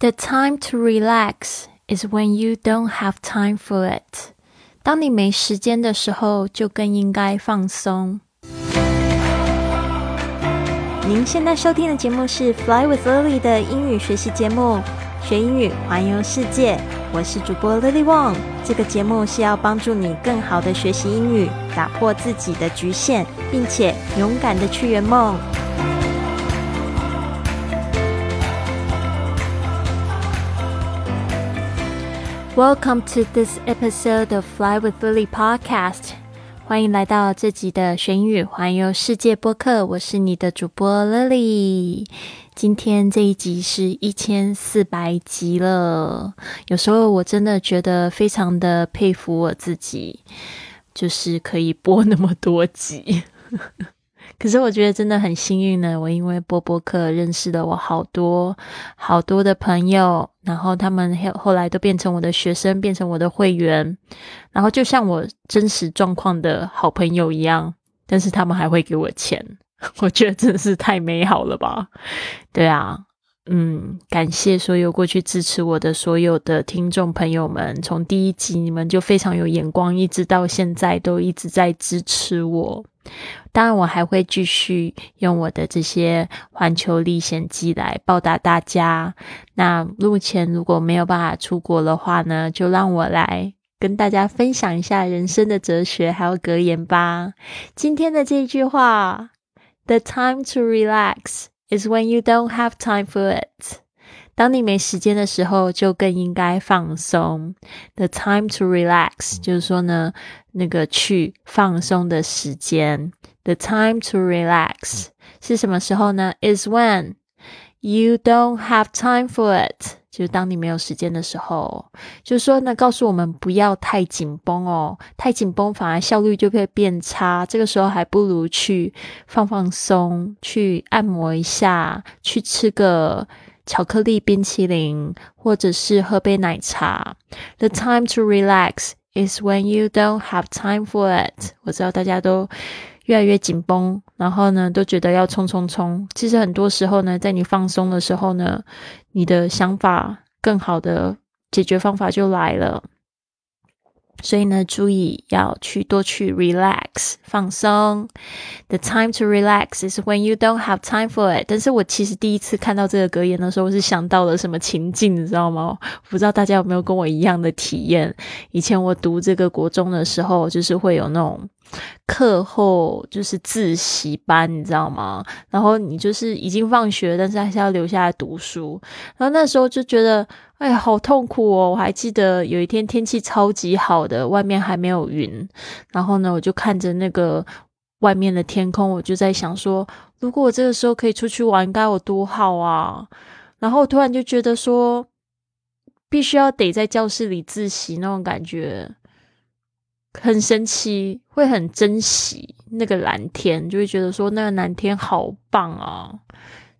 The time to relax is when you don't have time for it。当你没时间的时候，就更应该放松。您现在收听的节目是《Fly with Lily》的英语学习节目，学英语环游世界。我是主播 Lily Wong。这个节目是要帮助你更好的学习英语，打破自己的局限，并且勇敢的去圆梦。Welcome to this episode of Fly with Lily podcast。欢迎来到这集的玄宇环游世界播客。我是你的主播 Lily。今天这一集是一千四百集了。有时候我真的觉得非常的佩服我自己，就是可以播那么多集。可是我觉得真的很幸运呢，我因为播播客认识了我好多好多的朋友，然后他们后后来都变成我的学生，变成我的会员，然后就像我真实状况的好朋友一样，但是他们还会给我钱，我觉得真的是太美好了吧？对啊，嗯，感谢所有过去支持我的所有的听众朋友们，从第一集你们就非常有眼光，一直到现在都一直在支持我。当然，我还会继续用我的这些环球历险记来报答大家。那目前如果没有办法出国的话呢，就让我来跟大家分享一下人生的哲学还有格言吧。今天的这句话：“The time to relax is when you don't have time for it。”当你没时间的时候，就更应该放松。The time to relax，就是说呢，那个去放松的时间。The time to relax 是什么时候呢？Is when you don't have time for it， 就是当你没有时间的时候。就是说呢，告诉我们不要太紧绷哦，太紧绷反而效率就会变差。这个时候还不如去放放松，去按摩一下，去吃个。巧克力冰淇淋，或者是喝杯奶茶。The time to relax is when you don't have time for it。我知道大家都越来越紧绷，然后呢，都觉得要冲冲冲。其实很多时候呢，在你放松的时候呢，你的想法更好的解决方法就来了。所以呢，注意要去多去 relax 放松。The time to relax is when you don't have time for it。但是我其实第一次看到这个格言的时候，我是想到了什么情境，你知道吗？不知道大家有没有跟我一样的体验？以前我读这个国中的时候，就是会有那种。课后就是自习班，你知道吗？然后你就是已经放学，但是还是要留下来读书。然后那时候就觉得，哎，好痛苦哦！我还记得有一天天气超级好的，外面还没有云。然后呢，我就看着那个外面的天空，我就在想说，如果我这个时候可以出去玩，该有多好啊！然后突然就觉得说，必须要得在教室里自习那种感觉。很神奇，会很珍惜那个蓝天，就会觉得说那个蓝天好棒啊！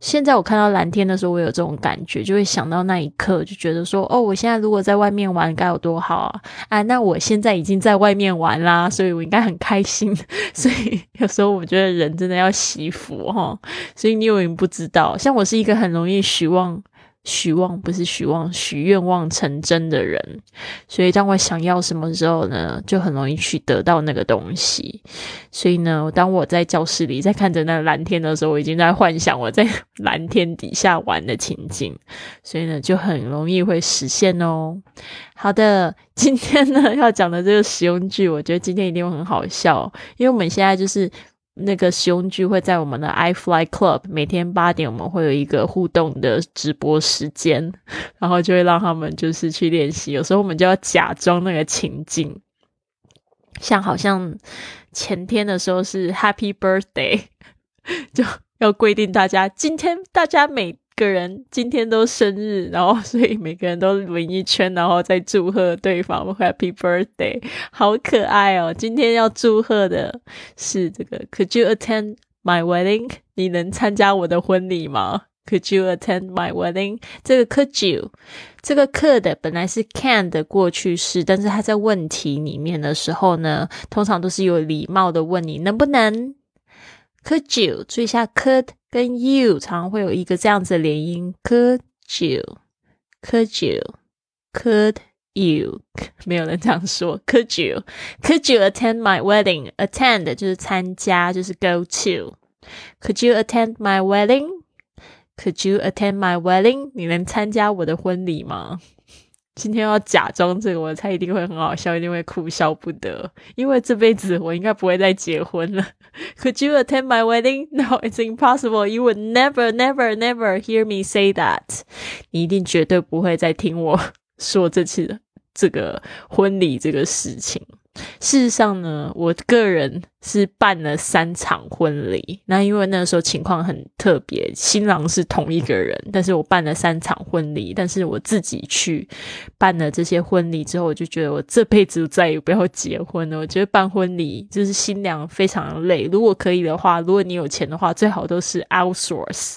现在我看到蓝天的时候，我有这种感觉，就会想到那一刻，就觉得说哦，我现在如果在外面玩该有多好啊！啊，那我现在已经在外面玩啦，所以我应该很开心。所以有时候我觉得人真的要惜福哈。所以你永远不知道，像我是一个很容易许望。许望不是许望，许愿望成真的人，所以当我想要什么时候呢，就很容易去得到那个东西。所以呢，当我在教室里在看着那蓝天的时候，我已经在幻想我在 蓝天底下玩的情景，所以呢，就很容易会实现哦。好的，今天呢要讲的这个实用句，我觉得今天一定会很好笑，因为我们现在就是。那个使用聚会在我们的 iFly Club 每天八点，我们会有一个互动的直播时间，然后就会让他们就是去练习。有时候我们就要假装那个情境，像好像前天的时候是 Happy Birthday，就要规定大家今天大家每。个人今天都生日，然后所以每个人都围一圈，然后再祝贺对方 Happy Birthday，好可爱哦！今天要祝贺的是这个，Could you attend my wedding？你能参加我的婚礼吗？Could you attend my wedding？这个 Could you？这个 Could 本来是 Can 的过去式，但是它在问题里面的时候呢，通常都是有礼貌的问你能不能。Could you？注意一下，could 跟 you 常常会有一个这样子的连音。Could you？Could you? Could you? 没有人这样说。Could you? Could you attend my wedding? Attend 就是参加，就是 go to. Could you attend my wedding? Could you attend my wedding? 你能参加我的婚礼吗？今天要假装这个，我猜一定会很好笑，一定会哭笑不得，因为这辈子我应该不会再结婚了。Could you attend my wedding? No, it's impossible. You would never, never, never hear me say that. 你一定绝对不会再听我说这次这个婚礼这个事情。事实上呢，我个人是办了三场婚礼。那因为那个时候情况很特别，新郎是同一个人，但是我办了三场婚礼。但是我自己去办了这些婚礼之后，我就觉得我这辈子再也不要结婚了。我觉得办婚礼就是新娘非常累。如果可以的话，如果你有钱的话，最好都是 outsource，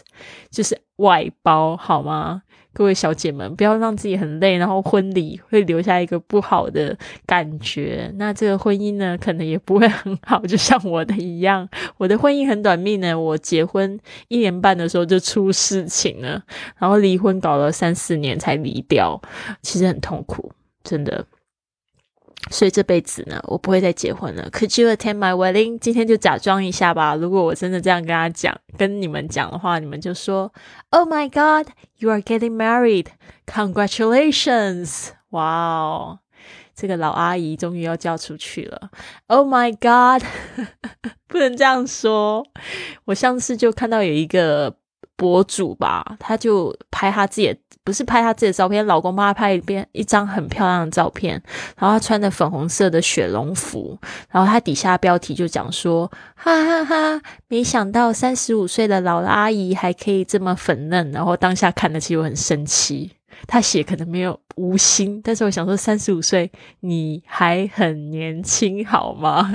就是外包，好吗？各位小姐们，不要让自己很累，然后婚礼会留下一个不好的感觉。那这个婚姻呢，可能也不会很好，就像我的一样。我的婚姻很短命呢，我结婚一年半的时候就出事情了，然后离婚搞了三四年才离掉，其实很痛苦，真的。所以这辈子呢，我不会再结婚了。Could you attend my wedding？今天就假装一下吧。如果我真的这样跟他讲，跟你们讲的话，你们就说：“Oh my God, you are getting married! Congratulations！” 哇哦，这个老阿姨终于要嫁出去了。Oh my God，不能这样说。我上次就看到有一个博主吧，他就拍他自己。不是拍她自己的照片，老公帮她拍一遍一张很漂亮的照片，然后她穿的粉红色的雪绒服，然后她底下标题就讲说，哈哈哈，没想到三十五岁的老阿姨还可以这么粉嫩，然后当下看的其实我很生气，她写可能没有无心，但是我想说三十五岁你还很年轻好吗？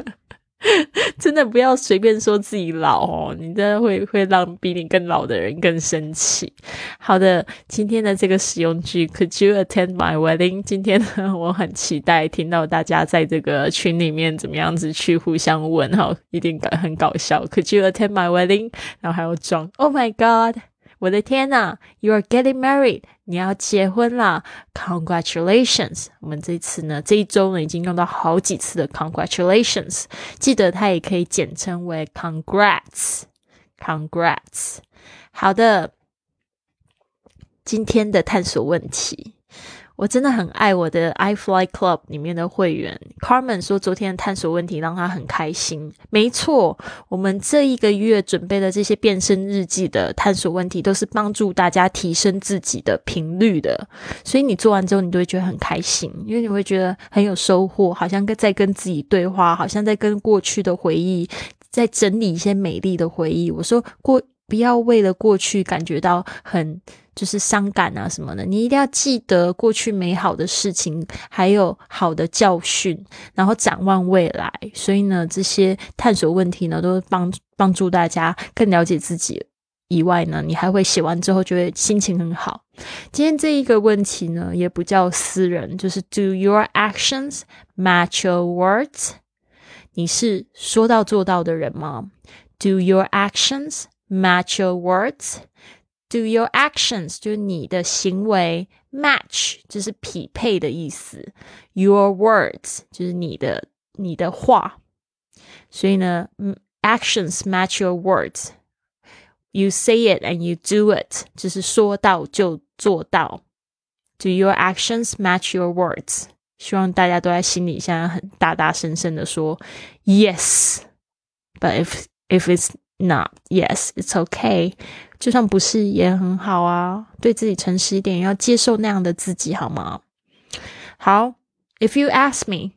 真的不要随便说自己老哦，你真的会会让比你更老的人更生气。好的，今天的这个使用句，Could you attend my wedding？今天呢，我很期待听到大家在这个群里面怎么样子去互相问哈，一定很搞笑。Could you attend my wedding？然后还要装，Oh my God！我的天呐，You are getting married，你要结婚啦！Congratulations，我们这次呢，这一周呢已经用到好几次的 Congratulations，记得它也可以简称为 Congrats，Congrats。好的，今天的探索问题。我真的很爱我的 iFly Club 里面的会员 Carmen 说，昨天的探索问题让他很开心。没错，我们这一个月准备的这些变身日记的探索问题，都是帮助大家提升自己的频率的。所以你做完之后，你都会觉得很开心，因为你会觉得很有收获，好像在跟自己对话，好像在跟过去的回忆在整理一些美丽的回忆。我说过，不要为了过去感觉到很。就是伤感啊什么的，你一定要记得过去美好的事情，还有好的教训，然后展望未来。所以呢，这些探索问题呢，都帮帮助大家更了解自己。以外呢，你还会写完之后就会心情很好。今天这一个问题呢，也不叫私人，就是 Do your actions match your words？你是说到做到的人吗？Do your actions match your words？words？Do your actions 就是你的行为，match 就是匹配的意思，your words 就是你的你的话。所以呢，actions match your words。You say it and you do it，就是说到就做到。Do your actions match your words？希望大家都在心里现在很大大声声的说 yes。But if if it's not yes, it's okay。 就算不是也很好啊，对自己诚实一点，要接受那样的自己，好吗？好，If you ask me，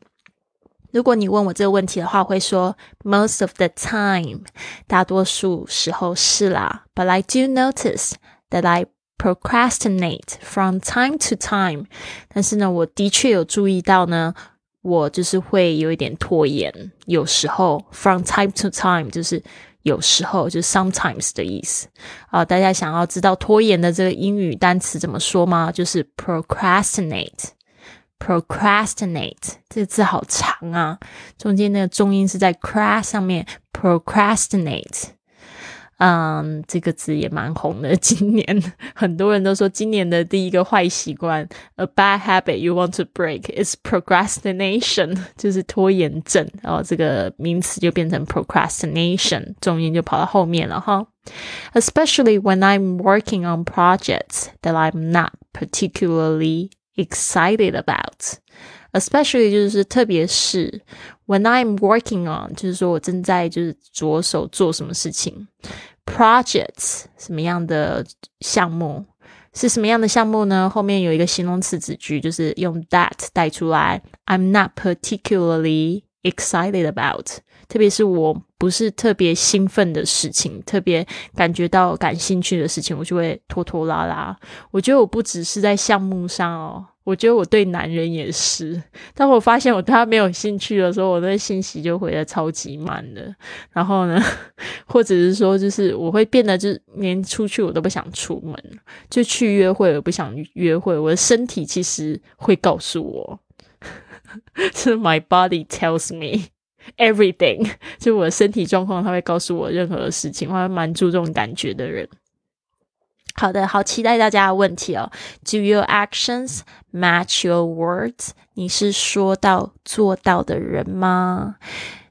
如果你问我这个问题的话，会说 Most of the time，大多数时候是啦。But I do notice that I procrastinate from time to time。但是呢，我的确有注意到呢，我就是会有一点拖延。有时候，from time to time，就是。有时候就是 sometimes 的意思啊，大家想要知道拖延的这个英语单词怎么说吗？就是 procrastinate，procrastinate 这个字好长啊，中间那个重音是在 crash 上面，procrastinate。嗯，这个字也蛮红的。今年很多人都说，今年的第一个坏习惯，a bad habit you want to break is procrastination，就是拖延症。然后这个名词就变成 procrastination，重音就跑到后面了哈。Especially when I'm working on projects that I'm not particularly excited about. Especially 就是特别是 when I'm working on，就是说我正在就是着手做什么事情。 Projects 什么样的项目是什么样的项目呢？后面有一个形容词子句，就是用 that 带出来。I'm not particularly excited about，特别是我不是特别兴奋的事情，特别感觉到感兴趣的事情，我就会拖拖拉拉。我觉得我不只是在项目上哦。我觉得我对男人也是，当我发现我对他没有兴趣的时候，我的信息就回的超级慢的。然后呢，或者是说，就是我会变得，就是连出去我都不想出门，就去约会，我不想约会。我的身体其实会告诉我，是 my body tells me everything，就我的身体状况，它会告诉我任何事情。我还蛮注重感觉的人。好的，好期待大家的问题哦。Do your actions match your words？你是说到做到的人吗？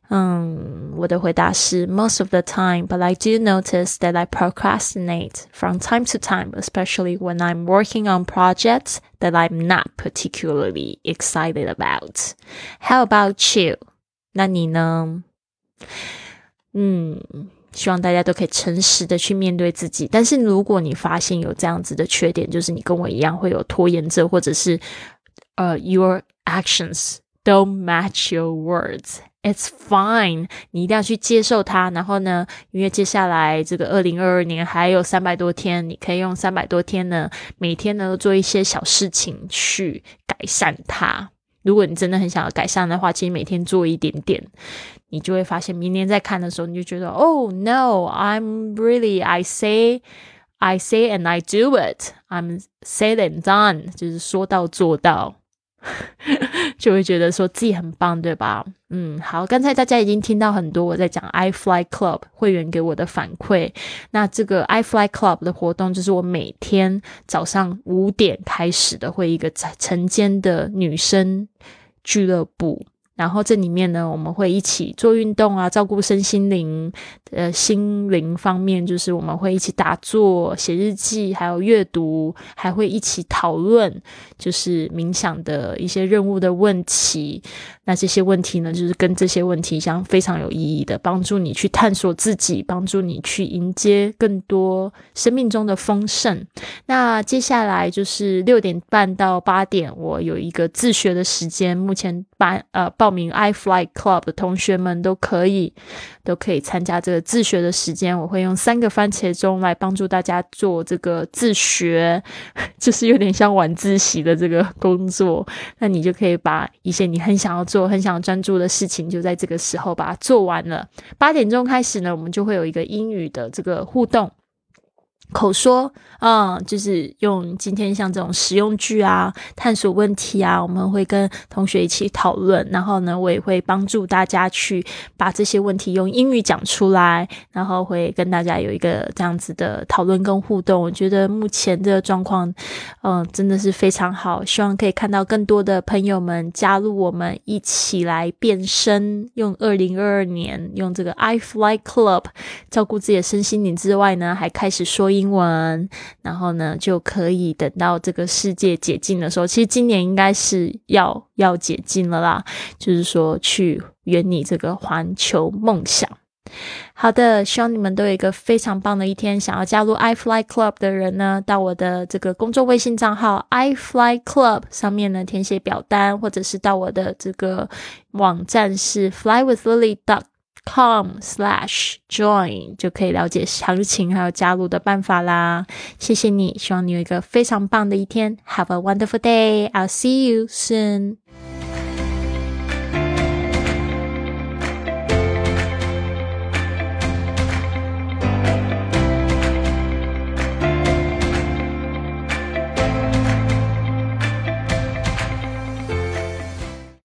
嗯，我的回答是 most of the time, but I do notice that I procrastinate from time to time, especially when I'm working on projects that I'm not particularly excited about. How about you？那你呢？嗯。 希望大家都可以诚实的去面对自己。但是如果你发现有这样子的缺点，就是你跟我一样会有拖延症，或者是呃，your actions don't match your words。It's fine，你一定要去接受它。然后呢，因为接下来这个二零二二年还有三百多天，你可以用三百多天呢，每天呢做一些小事情去改善它。如果你真的很想要改善的话，其实每天做一点点，你就会发现，明年再看的时候，你就觉得，Oh no，I'm really I say I say and I do it，I'm said and done，就是说到做到。就会觉得说自己很棒，对吧？嗯，好，刚才大家已经听到很多我在讲 i Fly Club 会员给我的反馈。那这个 i Fly Club 的活动就是我每天早上五点开始的，会一个晨间的女生俱乐部。然后这里面呢，我们会一起做运动啊，照顾身心灵，呃，心灵方面就是我们会一起打坐、写日记，还有阅读，还会一起讨论，就是冥想的一些任务的问题。那这些问题呢，就是跟这些问题相非常有意义的，帮助你去探索自己，帮助你去迎接更多生命中的丰盛。那接下来就是六点半到八点，我有一个自学的时间。目前班呃报名 i Fly Club 的同学们都可以都可以参加这个自学的时间。我会用三个番茄钟来帮助大家做这个自学，就是有点像晚自习的这个工作。那你就可以把一些你很想要。做很想专注的事情，就在这个时候把它做完了。八点钟开始呢，我们就会有一个英语的这个互动。口说嗯，就是用今天像这种实用句啊，探索问题啊，我们会跟同学一起讨论。然后呢，我也会帮助大家去把这些问题用英语讲出来，然后会跟大家有一个这样子的讨论跟互动。我觉得目前的状况，嗯，真的是非常好。希望可以看到更多的朋友们加入我们一起来变身，用二零二二年用这个 I Fly Club 照顾自己的身心灵之外呢，还开始说英。英文，然后呢，就可以等到这个世界解禁的时候。其实今年应该是要要解禁了啦，就是说去圆你这个环球梦想。好的，希望你们都有一个非常棒的一天。想要加入 i Fly Club 的人呢，到我的这个公众微信账号 i Fly Club 上面呢填写表单，或者是到我的这个网站是 flywithlily com slash join 就可以了解详情还有加入的办法啦。谢谢你，希望你有一个非常棒的一天。Have a wonderful day. I'll see you soon.